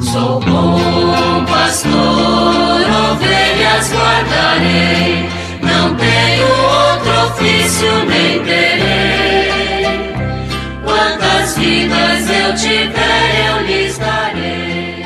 Sou bom pastor, ovelhas guardarei, não tenho outro ofício nem terei. Quantas vidas eu tiver, eu lhes darei.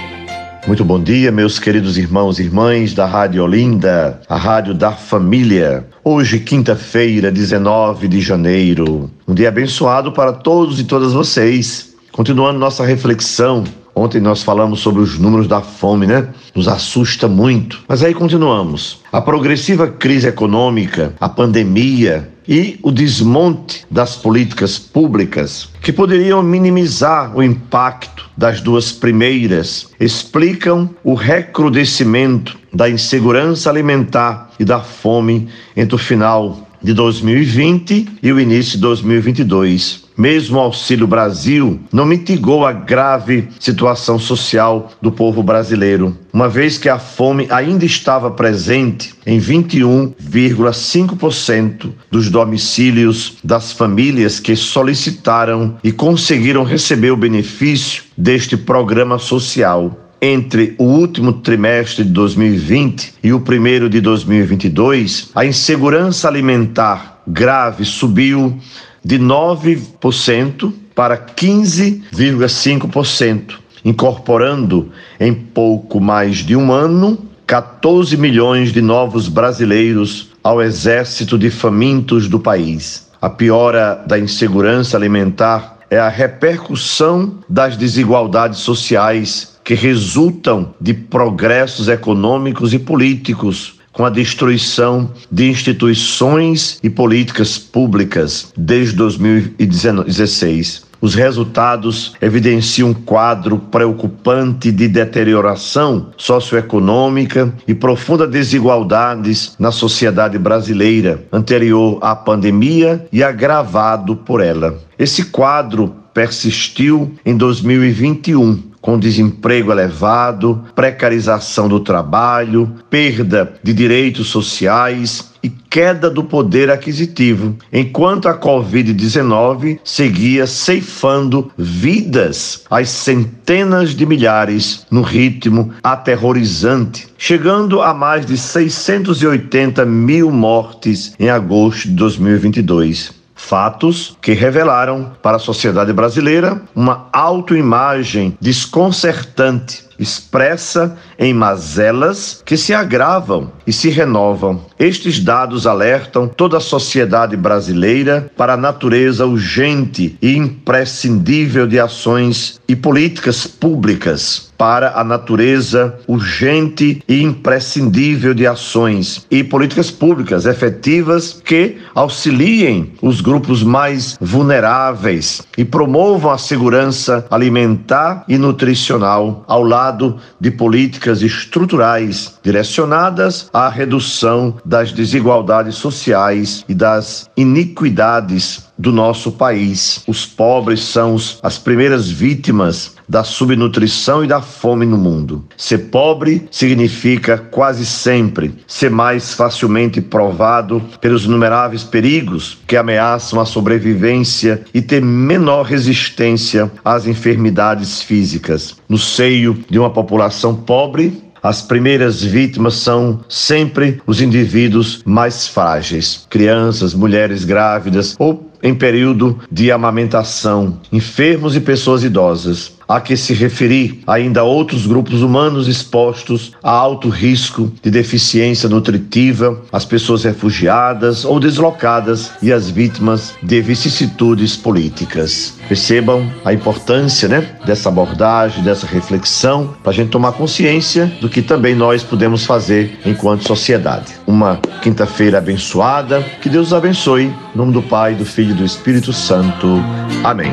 Muito bom dia, meus queridos irmãos e irmãs da Rádio Olinda, a Rádio da Família. Hoje, quinta-feira, 19 de janeiro, um dia abençoado para todos e todas vocês. Continuando nossa reflexão Ontem nós falamos sobre os números da fome, né? Nos assusta muito. Mas aí continuamos. A progressiva crise econômica, a pandemia e o desmonte das políticas públicas que poderiam minimizar o impacto das duas primeiras explicam o recrudescimento da insegurança alimentar e da fome entre o final de 2020 e o início de 2022. Mesmo o Auxílio Brasil não mitigou a grave situação social do povo brasileiro, uma vez que a fome ainda estava presente em 21,5% dos domicílios das famílias que solicitaram e conseguiram receber o benefício deste programa social entre o último trimestre de 2020 e o primeiro de 2022, a insegurança alimentar grave subiu de 9% para 15,5%, incorporando em pouco mais de um ano 14 milhões de novos brasileiros ao exército de famintos do país. A piora da insegurança alimentar é a repercussão das desigualdades sociais que resultam de progressos econômicos e políticos com a destruição de instituições e políticas públicas desde 2016. Os resultados evidenciam um quadro preocupante de deterioração socioeconômica e profunda desigualdades na sociedade brasileira, anterior à pandemia e agravado por ela. Esse quadro persistiu em 2021 com desemprego elevado, precarização do trabalho, perda de direitos sociais e queda do poder aquisitivo, enquanto a Covid-19 seguia ceifando vidas às centenas de milhares no ritmo aterrorizante, chegando a mais de 680 mil mortes em agosto de 2022 fatos que revelaram para a sociedade brasileira uma autoimagem desconcertante expressa em mazelas que se agravam e se renovam. Estes dados alertam toda a sociedade brasileira para a natureza urgente e imprescindível de ações e políticas públicas para a natureza urgente e imprescindível de ações e políticas públicas efetivas que auxiliem os grupos mais vulneráveis e promovam a segurança alimentar e nutricional ao lado de políticas estruturais direcionadas à redução das desigualdades sociais e das iniquidades do nosso país. Os pobres são as primeiras vítimas da subnutrição e da fome no mundo. Ser pobre significa quase sempre ser mais facilmente provado pelos inumeráveis perigos que ameaçam a sobrevivência e ter menor resistência às enfermidades físicas. No seio de uma população pobre, as primeiras vítimas são sempre os indivíduos mais frágeis, crianças, mulheres grávidas ou em período de amamentação, enfermos e pessoas idosas. Há que se referir ainda a outros grupos humanos expostos a alto risco de deficiência nutritiva, as pessoas refugiadas ou deslocadas e as vítimas de vicissitudes políticas. Percebam a importância né, dessa abordagem, dessa reflexão, para a gente tomar consciência do que também nós podemos fazer enquanto sociedade. Uma quinta-feira abençoada, que Deus abençoe. Em nome do Pai, do Filho e do Espírito Santo. Amém.